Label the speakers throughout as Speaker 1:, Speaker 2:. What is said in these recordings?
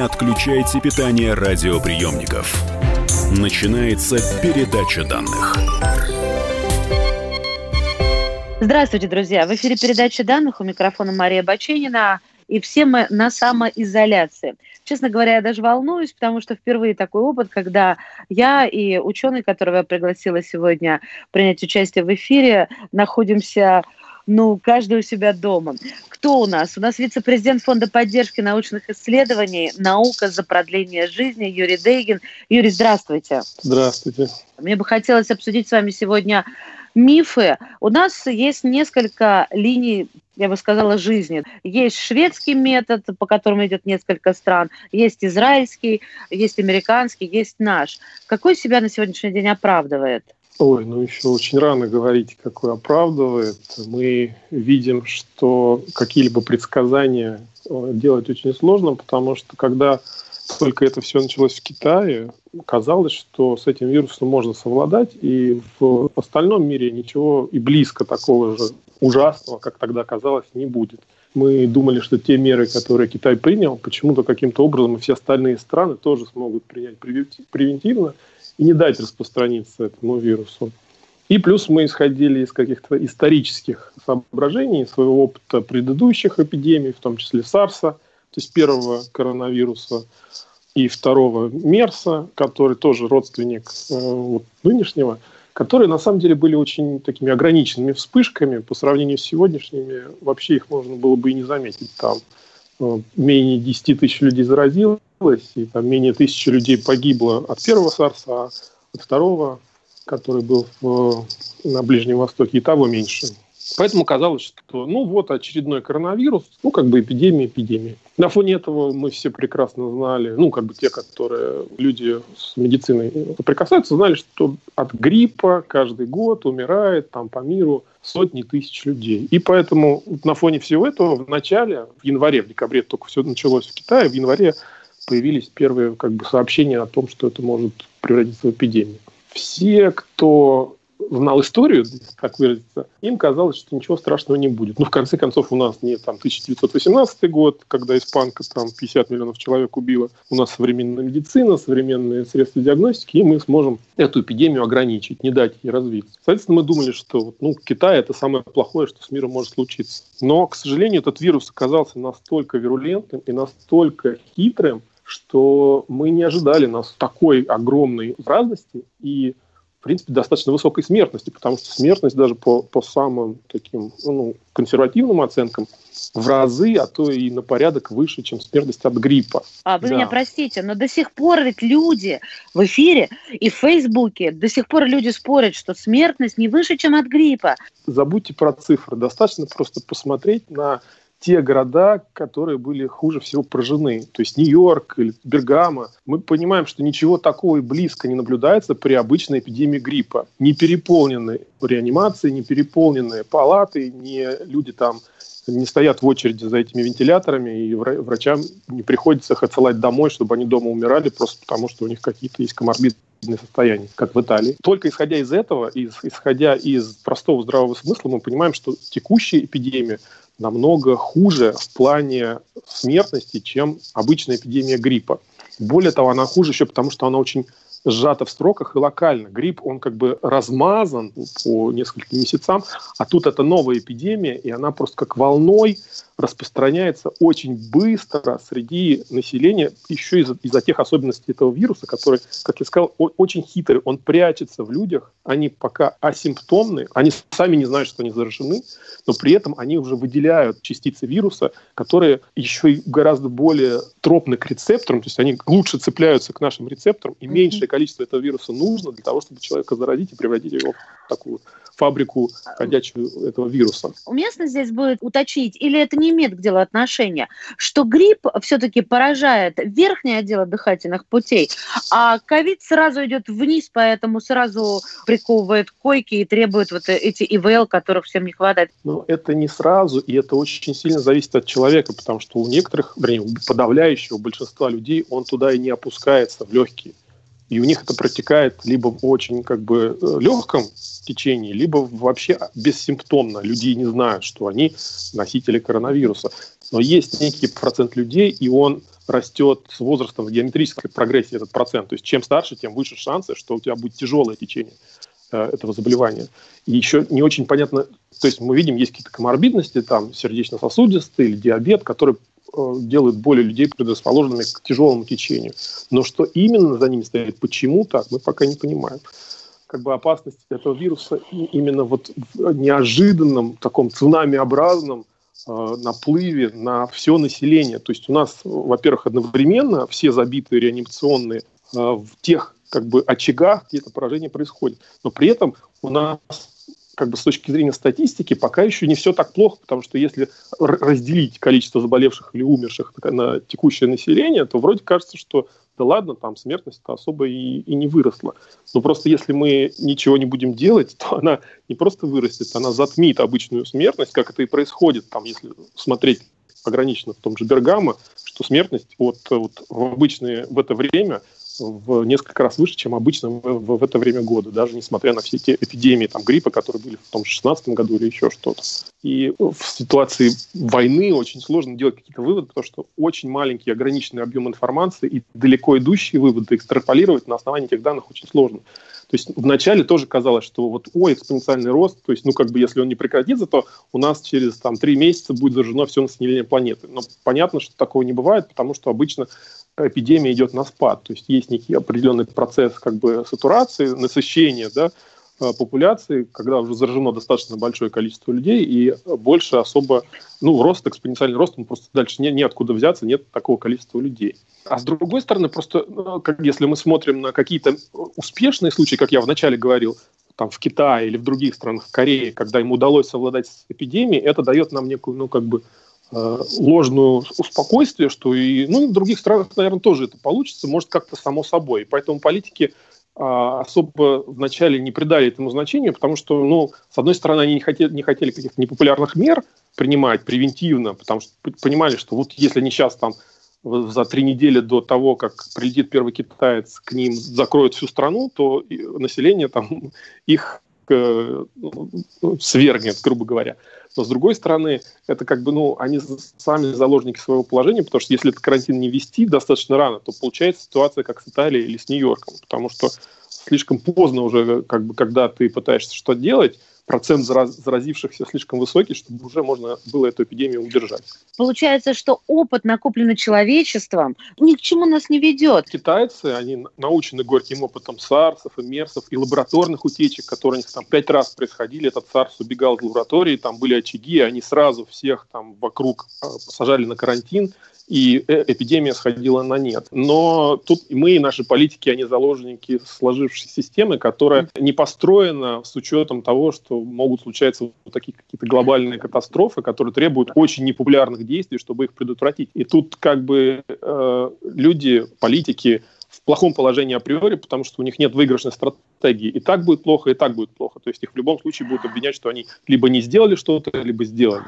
Speaker 1: Отключайте питание радиоприемников. Начинается передача данных.
Speaker 2: Здравствуйте, друзья. В эфире передача данных. У микрофона Мария Баченина. И все мы на самоизоляции. Честно говоря, я даже волнуюсь, потому что впервые такой опыт, когда я и ученый, которого я пригласила сегодня принять участие в эфире, находимся ну, каждый у себя дома. Кто у нас? У нас вице-президент Фонда поддержки научных исследований «Наука за продление жизни» Юрий Дейгин. Юрий, здравствуйте.
Speaker 3: Здравствуйте.
Speaker 2: Мне бы хотелось обсудить с вами сегодня мифы. У нас есть несколько линий я бы сказала, жизни. Есть шведский метод, по которому идет несколько стран, есть израильский, есть американский, есть наш. Какой себя на сегодняшний день оправдывает?
Speaker 3: Ой, ну еще очень рано говорить, какой оправдывает. Мы видим, что какие-либо предсказания э, делать очень сложно, потому что когда только это все началось в Китае, казалось, что с этим вирусом можно совладать, и в остальном мире ничего и близко такого же ужасного, как тогда казалось, не будет. Мы думали, что те меры, которые Китай принял, почему-то каким-то образом все остальные страны тоже смогут принять превентивно и не дать распространиться этому вирусу. И плюс мы исходили из каких-то исторических соображений, своего опыта предыдущих эпидемий, в том числе САРСа, то есть первого коронавируса и второго МЕРСа, который тоже родственник э, вот, нынешнего, которые на самом деле были очень такими ограниченными вспышками по сравнению с сегодняшними. Вообще их можно было бы и не заметить. Там э, менее 10 тысяч людей заразилось, и там менее тысячи людей погибло от первого САРСа, а от второго, который был в, на Ближнем Востоке, и того меньше. Поэтому казалось, что ну вот очередной коронавирус, ну как бы эпидемия, эпидемия. На фоне этого мы все прекрасно знали, ну как бы те, которые люди с медициной соприкасаются, знали, что от гриппа каждый год умирает там по миру сотни тысяч людей. И поэтому на фоне всего этого в начале, в январе, в декабре только все началось в Китае, в январе появились первые как бы, сообщения о том, что это может превратиться в эпидемию. Все, кто знал историю, так выразиться, им казалось, что ничего страшного не будет. Ну, в конце концов, у нас не там 1918 год, когда испанка там 50 миллионов человек убила. У нас современная медицина, современные средства диагностики, и мы сможем эту эпидемию ограничить, не дать ей развиться. Соответственно, мы думали, что ну, Китай – это самое плохое, что с миром может случиться. Но, к сожалению, этот вирус оказался настолько вирулентным и настолько хитрым, что мы не ожидали нас такой огромной разности и в принципе, достаточно высокой смертности, потому что смертность даже по, по самым таким ну, консервативным оценкам в разы, а то и на порядок выше, чем смертность от гриппа.
Speaker 2: А вы да. меня простите, но до сих пор ведь люди в эфире и в Фейсбуке, до сих пор люди спорят, что смертность не выше, чем от гриппа.
Speaker 3: Забудьте про цифры. Достаточно просто посмотреть на те города, которые были хуже всего поражены. То есть Нью-Йорк или Бергамо. Мы понимаем, что ничего такого и близко не наблюдается при обычной эпидемии гриппа. Не переполнены реанимации, не переполненные палаты, не люди там не стоят в очереди за этими вентиляторами, и врачам не приходится их отсылать домой, чтобы они дома умирали, просто потому что у них какие-то есть коморбидные состояния, как в Италии. Только исходя из этого, исходя из простого здравого смысла, мы понимаем, что текущая эпидемия намного хуже в плане смертности, чем обычная эпидемия гриппа. Более того, она хуже еще потому, что она очень сжато в сроках и локально. Грипп, он как бы размазан по нескольким месяцам, а тут это новая эпидемия, и она просто как волной распространяется очень быстро среди населения, еще из-за из тех особенностей этого вируса, который, как я сказал, очень хитрый. Он прячется в людях, они пока асимптомны, они сами не знают, что они заражены, но при этом они уже выделяют частицы вируса, которые еще и гораздо более тропны к рецепторам, то есть они лучше цепляются к нашим рецепторам, и меньшее количество этого вируса нужно для того, чтобы человека заразить и превратить его в такую фабрику ходячую этого вируса.
Speaker 2: Уместно здесь будет уточнить, или это не имеет к делу отношения, что грипп все-таки поражает верхнее отдело дыхательных путей, а ковид сразу идет вниз, поэтому сразу приковывает койки и требует вот эти ИВЛ, которых всем не хватает.
Speaker 3: Ну, это не сразу, и это очень сильно зависит от человека, потому что у некоторых, вернее, у подавляющего большинства людей он туда и не опускается в легкие. И у них это протекает либо в очень как бы э, легком течении, либо вообще бессимптомно. Люди не знают, что они носители коронавируса. Но есть некий процент людей, и он растет с возрастом в геометрической прогрессии этот процент. То есть чем старше, тем выше шансы, что у тебя будет тяжелое течение э, этого заболевания. И еще не очень понятно, то есть мы видим, есть какие-то коморбидности, там сердечно-сосудистые или диабет, которые делают более людей предрасположенными к тяжелому течению. Но что именно за ними стоит, почему так, мы пока не понимаем. Как бы опасность этого вируса именно вот в неожиданном таком цунамиобразном э, наплыве на все население. То есть у нас, во-первых, одновременно все забитые реанимационные э, в тех как бы очагах, где это поражение происходит. Но при этом у нас как бы с точки зрения статистики пока еще не все так плохо, потому что если разделить количество заболевших или умерших на текущее население, то вроде кажется, что да ладно, там смертность-то особо и, и не выросла. Но просто если мы ничего не будем делать, то она не просто вырастет, она затмит обычную смертность, как это и происходит, там, если смотреть ограниченно в том же Бергамо, что смертность вот, вот в обычное в это время в несколько раз выше, чем обычно в, в это время года, даже несмотря на все те эпидемии там, гриппа, которые были в том же 16 году или еще что-то. И в ситуации войны очень сложно делать какие-то выводы, потому что очень маленький ограниченный объем информации и далеко идущие выводы экстраполировать на основании этих данных очень сложно. То есть вначале тоже казалось, что вот, ой, экспоненциальный рост, то есть, ну, как бы, если он не прекратится, то у нас через, там, три месяца будет заражено все население планеты. Но понятно, что такого не бывает, потому что обычно эпидемия идет на спад. То есть есть некий определенный процесс как бы сатурации, насыщения да, э, популяции, когда уже заражено достаточно большое количество людей, и больше особо, ну, рост, экспоненциальный рост, он просто дальше не, неоткуда взяться, нет такого количества людей. А с другой стороны, просто ну, как, если мы смотрим на какие-то успешные случаи, как я вначале говорил, там в Китае или в других странах, в Корее, когда им удалось совладать с эпидемией, это дает нам некую, ну, как бы, ложную спокойствие, что и ну, в других странах, наверное, тоже это получится, может как-то само собой. Поэтому политики а, особо вначале не придали этому значению, потому что, ну, с одной стороны, они не хотели, не хотели каких-то непопулярных мер принимать превентивно, потому что понимали, что вот если они сейчас там за три недели до того, как прилетит первый китаец, к ним закроют всю страну, то население там их э, ну, свергнет, грубо говоря. Но с другой стороны, это как бы, ну, они сами заложники своего положения, потому что если этот карантин не вести достаточно рано, то получается ситуация как с Италией или с Нью-Йорком, потому что слишком поздно уже, как бы, когда ты пытаешься что-то делать, процент заразившихся слишком высокий, чтобы уже можно было эту эпидемию удержать.
Speaker 2: Получается, что опыт, накопленный человечеством, ни к чему нас не ведет.
Speaker 3: Китайцы, они научены горьким опытом сарсов и мерсов и лабораторных утечек, которые у них там пять раз происходили. Этот сарс убегал из лаборатории, там были очаги, они сразу всех там вокруг а, посажали на карантин, и э, эпидемия сходила на нет. Но тут мы и наши политики, они заложники сложившейся системы, которая не построена с учетом того, что могут случаться вот такие какие-то глобальные катастрофы, которые требуют очень непопулярных действий, чтобы их предотвратить. И тут как бы э, люди, политики, в плохом положении априори, потому что у них нет выигрышной стратегии. И так будет плохо, и так будет плохо. То есть их в любом случае будут обвинять, что они либо не сделали что-то, либо сделали.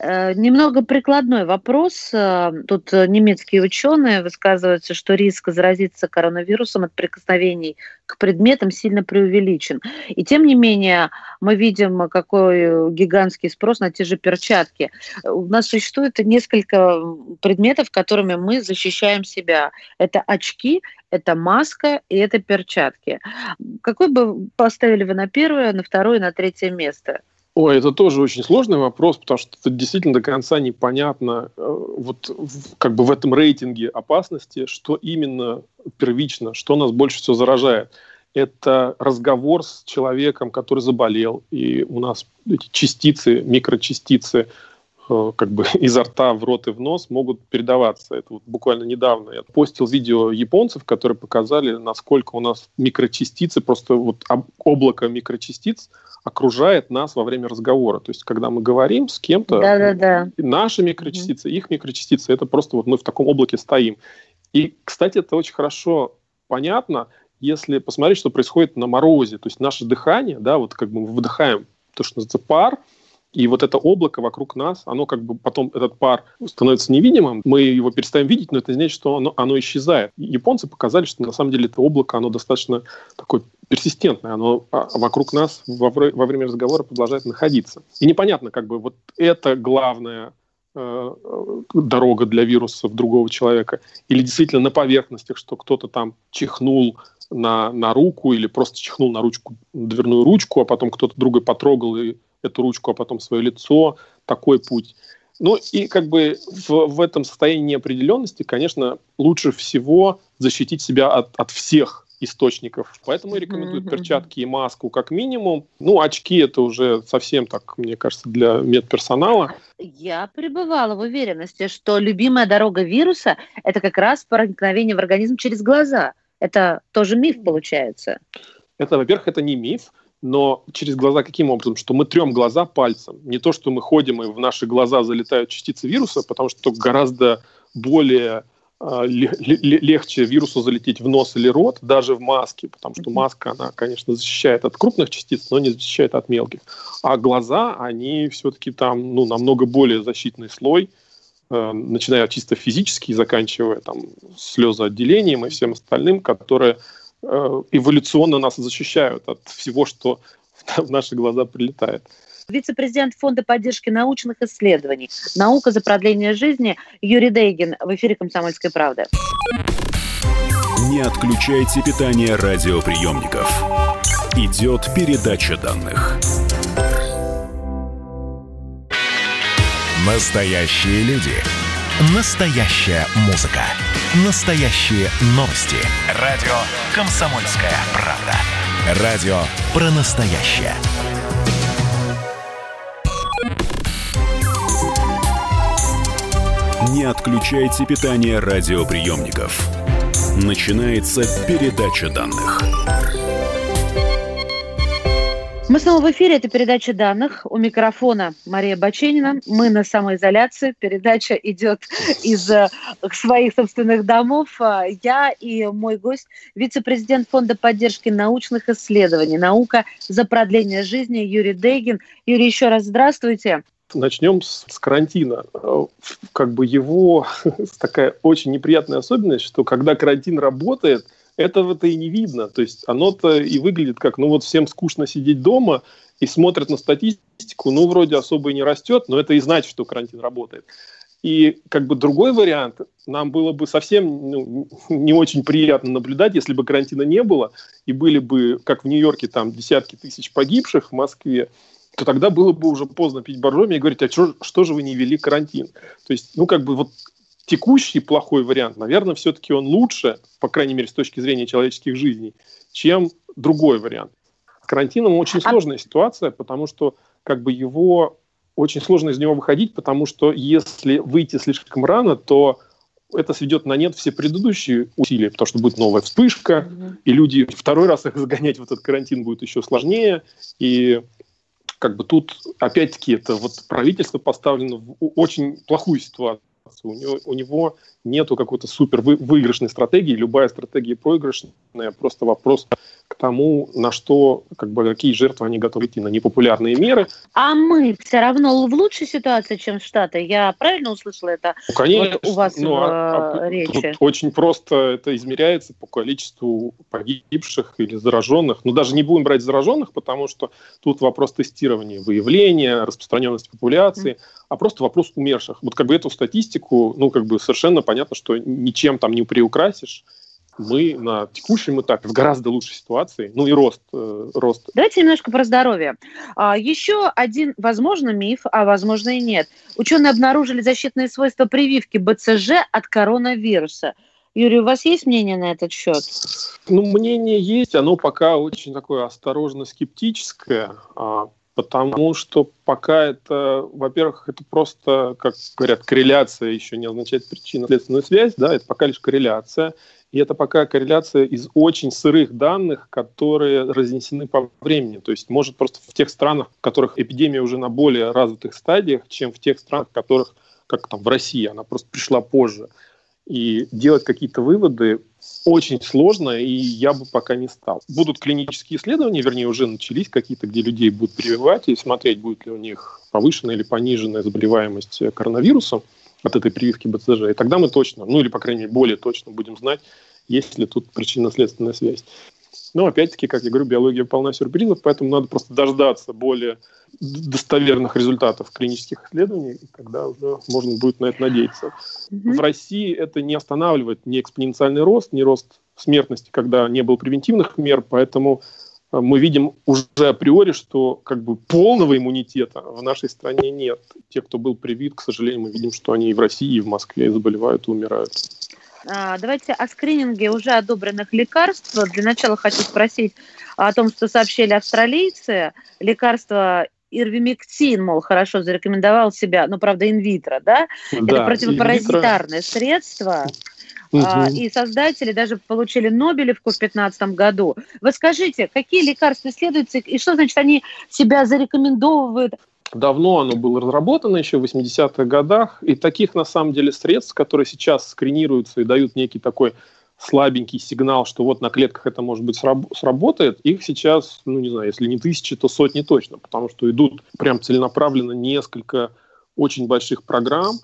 Speaker 2: Э, немного прикладной вопрос. Э, тут э, немецкие ученые высказываются, что риск заразиться коронавирусом от прикосновений к предметам сильно преувеличен. И тем не менее мы видим, какой гигантский спрос на те же перчатки. У нас существует несколько предметов, которыми мы защищаем себя. Это очки, это маска и это перчатки. Какой бы поставили вы на первое, на второе, на третье место?
Speaker 3: Ой, это тоже очень сложный вопрос, потому что это действительно до конца непонятно, э, вот как бы в этом рейтинге опасности, что именно первично, что нас больше всего заражает. Это разговор с человеком, который заболел, и у нас эти частицы, микрочастицы как бы изо рта в рот и в нос могут передаваться. Это вот буквально недавно я постил видео японцев, которые показали, насколько у нас микрочастицы, просто вот облако микрочастиц – окружает нас во время разговора. То есть, когда мы говорим с кем-то, да, да, да. наши микрочастицы, mm-hmm. их микрочастицы, это просто вот мы в таком облаке стоим. И, кстати, это очень хорошо понятно, если посмотреть, что происходит на морозе. То есть наше дыхание, да, вот как бы мы выдыхаем то, что называется пар, И вот это облако вокруг нас, оно как бы потом, этот пар становится невидимым, мы его перестаем видеть, но это значит, что оно, оно исчезает. Японцы показали, что на самом деле это облако, оно достаточно такое персистентное, оно а, вокруг нас во, во время разговора продолжает находиться. И непонятно, как бы вот это главное э, дорога для вирусов другого человека, или действительно на поверхностях, что кто-то там чихнул на, на руку или просто чихнул на ручку, дверную ручку, а потом кто-то другой потрогал и эту ручку, а потом свое лицо, такой путь. Ну и как бы в, в этом состоянии неопределенности, конечно, лучше всего защитить себя от, от всех источников. Поэтому и рекомендуют mm-hmm. перчатки и маску как минимум. Ну, очки это уже совсем так, мне кажется, для медперсонала.
Speaker 2: Я пребывала в уверенности, что любимая дорога вируса – это как раз проникновение в организм через глаза. Это тоже миф получается.
Speaker 3: Это, во-первых, это не миф но через глаза каким образом? Что мы трем глаза пальцем. Не то, что мы ходим и в наши глаза залетают частицы вируса, потому что гораздо более э, легче вирусу залететь в нос или рот, даже в маске, потому что маска, она, конечно, защищает от крупных частиц, но не защищает от мелких. А глаза, они все-таки там, ну, намного более защитный слой, э, начиная чисто физически и заканчивая там слезоотделением и всем остальным, которые Э, эволюционно нас защищают от всего, что в наши глаза прилетает.
Speaker 2: Вице-президент Фонда поддержки научных исследований «Наука за продление жизни» Юрий Дейгин в эфире «Комсомольской правды».
Speaker 1: Не отключайте питание радиоприемников. Идет передача данных. Настоящие люди. Настоящая музыка. Настоящие новости. Радио «Комсомольская правда». Радио про настоящее. Не отключайте питание радиоприемников. Начинается передача данных.
Speaker 2: Мы снова в эфире. Это передача данных. У микрофона Мария Баченина. Мы на самоизоляции. Передача идет из э, своих собственных домов. А, я и мой гость, вице-президент Фонда поддержки научных исследований «Наука за продление жизни» Юрий Дейгин. Юрий, еще раз здравствуйте.
Speaker 3: Начнем с, с карантина. Э, как бы его такая очень неприятная особенность, что когда карантин работает – этого-то и не видно. То есть оно-то и выглядит как, ну вот всем скучно сидеть дома и смотрят на статистику, ну вроде особо и не растет, но это и значит, что карантин работает. И как бы другой вариант, нам было бы совсем ну, не очень приятно наблюдать, если бы карантина не было, и были бы, как в Нью-Йорке, там десятки тысяч погибших в Москве, то тогда было бы уже поздно пить боржоми и говорить, а что, что же вы не ввели карантин? То есть, ну, как бы вот текущий плохой вариант, наверное, все-таки он лучше, по крайней мере, с точки зрения человеческих жизней, чем другой вариант. С карантином очень а сложная ситуация, потому что как бы его очень сложно из него выходить, потому что если выйти слишком рано, то это сведет на нет все предыдущие усилия, потому что будет новая вспышка, mm-hmm. и люди второй раз их загонять в этот карантин будет еще сложнее, и как бы тут опять-таки это вот правительство поставлено в очень плохую ситуацию у него, у него нету какой-то супер выигрышной стратегии. Любая стратегия проигрышная. Просто вопрос тому, на что, как бы, какие жертвы они готовы идти, на непопулярные меры.
Speaker 2: А мы все равно в лучшей ситуации, чем Штаты. Я правильно услышала это
Speaker 3: ну, конечно,
Speaker 2: вот у вас ну, в а,
Speaker 3: а, речи? очень просто это измеряется по количеству погибших или зараженных. Но ну, даже не будем брать зараженных, потому что тут вопрос тестирования, выявления, распространенности популяции, mm. а просто вопрос умерших. Вот как бы эту статистику, ну, как бы совершенно понятно, что ничем там не приукрасишь мы на текущем этапе в гораздо лучшей ситуации, ну и рост. Э, рост.
Speaker 2: Давайте немножко про здоровье. А, еще один, возможно, миф, а возможно и нет. Ученые обнаружили защитные свойства прививки БЦЖ от коронавируса. Юрий, у вас есть мнение на этот счет?
Speaker 3: Ну, мнение есть, оно пока очень такое осторожно скептическое, а, потому что пока это, во-первых, это просто, как говорят, корреляция еще не означает причинно-следственную связь, да, это пока лишь корреляция. И это пока корреляция из очень сырых данных, которые разнесены по времени. То есть может просто в тех странах, в которых эпидемия уже на более развитых стадиях, чем в тех странах, в которых, как там в России, она просто пришла позже. И делать какие-то выводы очень сложно, и я бы пока не стал. Будут клинические исследования, вернее, уже начались какие-то, где людей будут прививать и смотреть, будет ли у них повышенная или пониженная заболеваемость коронавирусом от этой прививки БЦЖ. И тогда мы точно, ну или, по крайней мере, более точно будем знать, есть ли тут причинно-следственная связь. Но, опять-таки, как я говорю, биология полна сюрпризов, поэтому надо просто дождаться более достоверных результатов клинических исследований, и тогда уже можно будет на это надеяться. Mm-hmm. В России это не останавливает ни экспоненциальный рост, ни рост смертности, когда не было превентивных мер, поэтому э, мы видим уже априори, что как бы полного иммунитета в нашей стране нет. Те, кто был привит, к сожалению, мы видим, что они и в России, и в Москве заболевают и умирают.
Speaker 2: А, давайте о скрининге уже одобренных лекарств. Для начала хочу спросить о том, что сообщили австралийцы. Лекарство ирвимектин, мол, хорошо зарекомендовал себя, но, правда, инвитро, да? да Это противопаразитарное средство. Угу. И создатели даже получили Нобелевку в 2015 году. Вы скажите, какие лекарства исследуются и что значит они себя зарекомендовывают
Speaker 3: Давно оно было разработано, еще в 80-х годах, и таких, на самом деле, средств, которые сейчас скринируются и дают некий такой слабенький сигнал, что вот на клетках это, может быть, сработает, их сейчас, ну, не знаю, если не тысячи, то сотни точно, потому что идут прям целенаправленно несколько очень больших программ,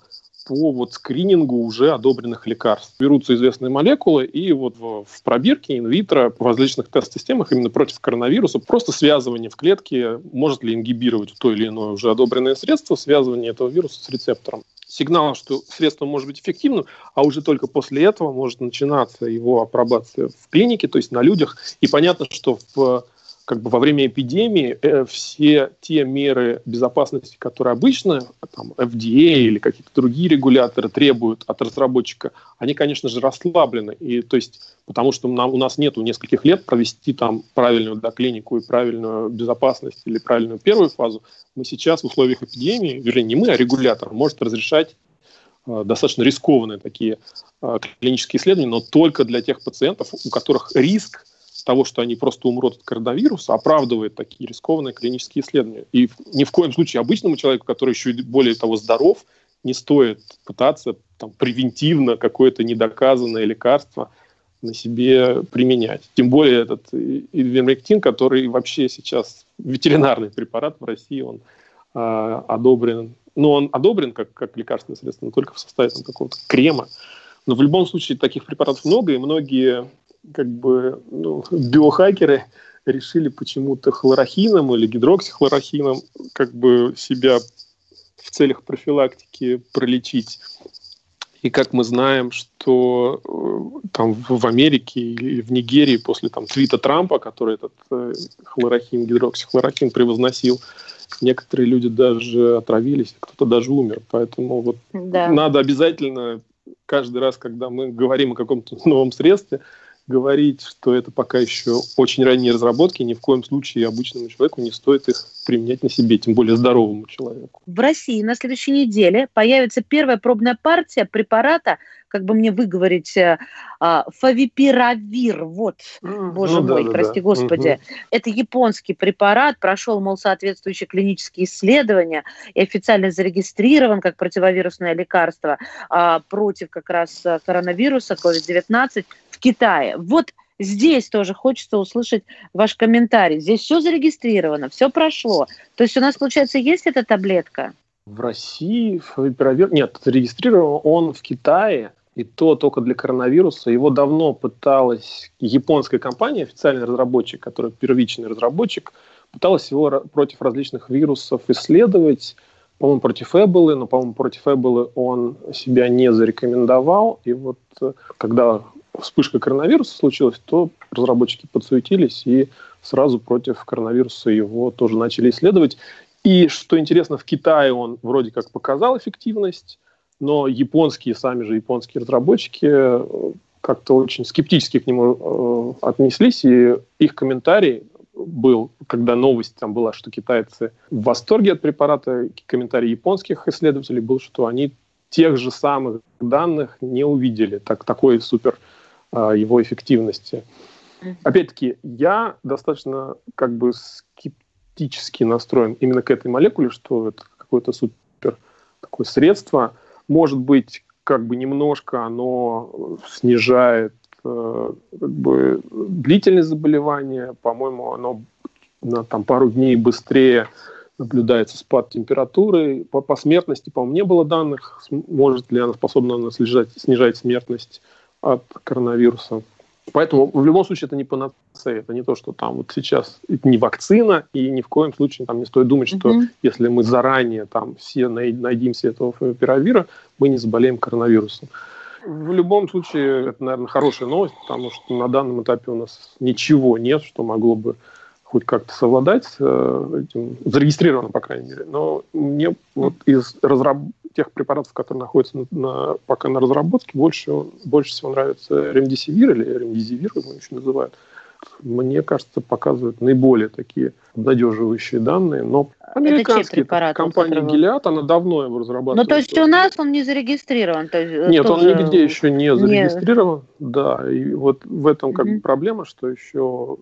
Speaker 3: по вот скринингу уже одобренных лекарств. Берутся известные молекулы, и вот в, в пробирке инвитро в различных тест-системах именно против коронавируса просто связывание в клетке может ли ингибировать то или иное уже одобренное средство, связывание этого вируса с рецептором. Сигнал, что средство может быть эффективным, а уже только после этого может начинаться его апробация в клинике, то есть на людях. И понятно, что в как бы во время эпидемии э, все те меры безопасности, которые обычно там, FDA или какие-то другие регуляторы требуют от разработчика, они, конечно же, расслаблены. И, то есть, потому что нам, у нас нету нескольких лет провести там правильную доклинику и правильную безопасность или правильную первую фазу. Мы сейчас в условиях эпидемии, вернее, не мы, а регулятор может разрешать э, достаточно рискованные такие э, клинические исследования, но только для тех пациентов, у которых риск того, что они просто умрут от коронавируса, оправдывает такие рискованные клинические исследования. И ни в коем случае обычному человеку, который еще более того здоров, не стоит пытаться там, превентивно какое-то недоказанное лекарство на себе применять. Тем более этот ивермектин, который вообще сейчас ветеринарный препарат в России, он э, одобрен. Ну, он одобрен как, как лекарственное средство, но только в составе какого-то крема. Но в любом случае таких препаратов много, и многие как бы ну, биохакеры решили почему-то хлорохином или гидроксихлорохином как бы себя в целях профилактики пролечить. И как мы знаем, что э, там в Америке или в Нигерии после там твита Трампа, который этот э, хлорохин, гидроксихлорохин превозносил, некоторые люди даже отравились, кто-то даже умер. Поэтому вот да. надо обязательно каждый раз, когда мы говорим о каком-то новом средстве, говорить, что это пока еще очень ранние разработки, ни в коем случае обычному человеку не стоит их применять на себе, тем более здоровому человеку.
Speaker 2: В России на следующей неделе появится первая пробная партия препарата, как бы мне выговорить, э, а, фавипиравир, вот, mm, боже ну, мой, да, прости да. господи. Угу. Это японский препарат, прошел, мол, соответствующие клинические исследования и официально зарегистрирован как противовирусное лекарство а, против как раз э, коронавируса COVID-19 в Китае. Вот Здесь тоже хочется услышать ваш комментарий. Здесь все зарегистрировано, все прошло. То есть у нас, получается, есть эта таблетка?
Speaker 3: В России фавипиравир... Нет, зарегистрирован он в Китае, и то только для коронавируса. Его давно пыталась японская компания, официальный разработчик, который первичный разработчик, пыталась его против различных вирусов исследовать, по-моему, против Эболы, но, по-моему, против Эболы он себя не зарекомендовал. И вот э, когда вспышка коронавируса случилась, то разработчики подсуетились и сразу против коронавируса его тоже начали исследовать. И что интересно, в Китае он вроде как показал эффективность, но японские, сами же японские разработчики э, как-то очень скептически к нему э, отнеслись, и их комментарий был, когда новость там была, что китайцы в восторге от препарата, комментарий японских исследователей был, что они тех же самых данных не увидели, так, такой супер а, его эффективности. Опять-таки, я достаточно как бы скептически настроен именно к этой молекуле, что это какое-то супер такое средство. Может быть, как бы немножко оно снижает э, как бы длительность заболевания, по-моему, оно на там, пару дней быстрее наблюдается спад температуры. По, по смертности, по-моему, не было данных, может ли она способна она снижать, снижать смертность от коронавируса. Поэтому в любом случае это не панацея, это не то, что там вот сейчас это не вакцина, и ни в коем случае там не стоит думать, что mm-hmm. если мы заранее там все найдемся этого пиравира, мы не заболеем коронавирусом. В любом случае, это, наверное, хорошая новость, потому что на данном этапе у нас ничего нет, что могло бы хоть как-то совладать э, этим, зарегистрировано, по крайней мере. Но мне вот из разраб... тех препаратов, которые находятся на, на, пока на разработке, больше, больше всего нравится ремдисивир или ремдизивир, его еще называют мне кажется, показывают наиболее такие обнадеживающие данные. Но американские препарат, компания которого... Gilead, она давно его разрабатывает.
Speaker 2: Ну, то есть у нас он не зарегистрирован? То есть
Speaker 3: э, Нет, он нигде еще не зарегистрирован. Не... Да, и вот в этом как mm-hmm. бы проблема, что еще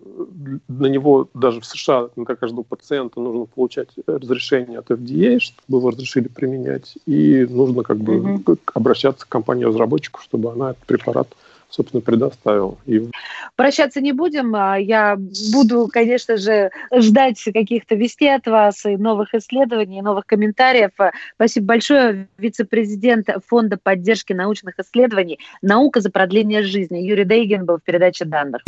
Speaker 3: на него даже в США на каждого пациента нужно получать разрешение от FDA, чтобы его разрешили применять, и нужно как бы mm-hmm. обращаться к компании-разработчику, чтобы она этот препарат собственно, предоставил. И...
Speaker 2: Прощаться не будем. А я буду, конечно же, ждать каких-то вестей от вас и новых исследований, и новых комментариев. Спасибо большое. Вице-президент Фонда поддержки научных исследований «Наука за продление жизни» Юрий Дейгин был в передаче данных.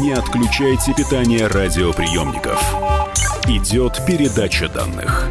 Speaker 1: Не отключайте питание радиоприемников. Идет передача данных.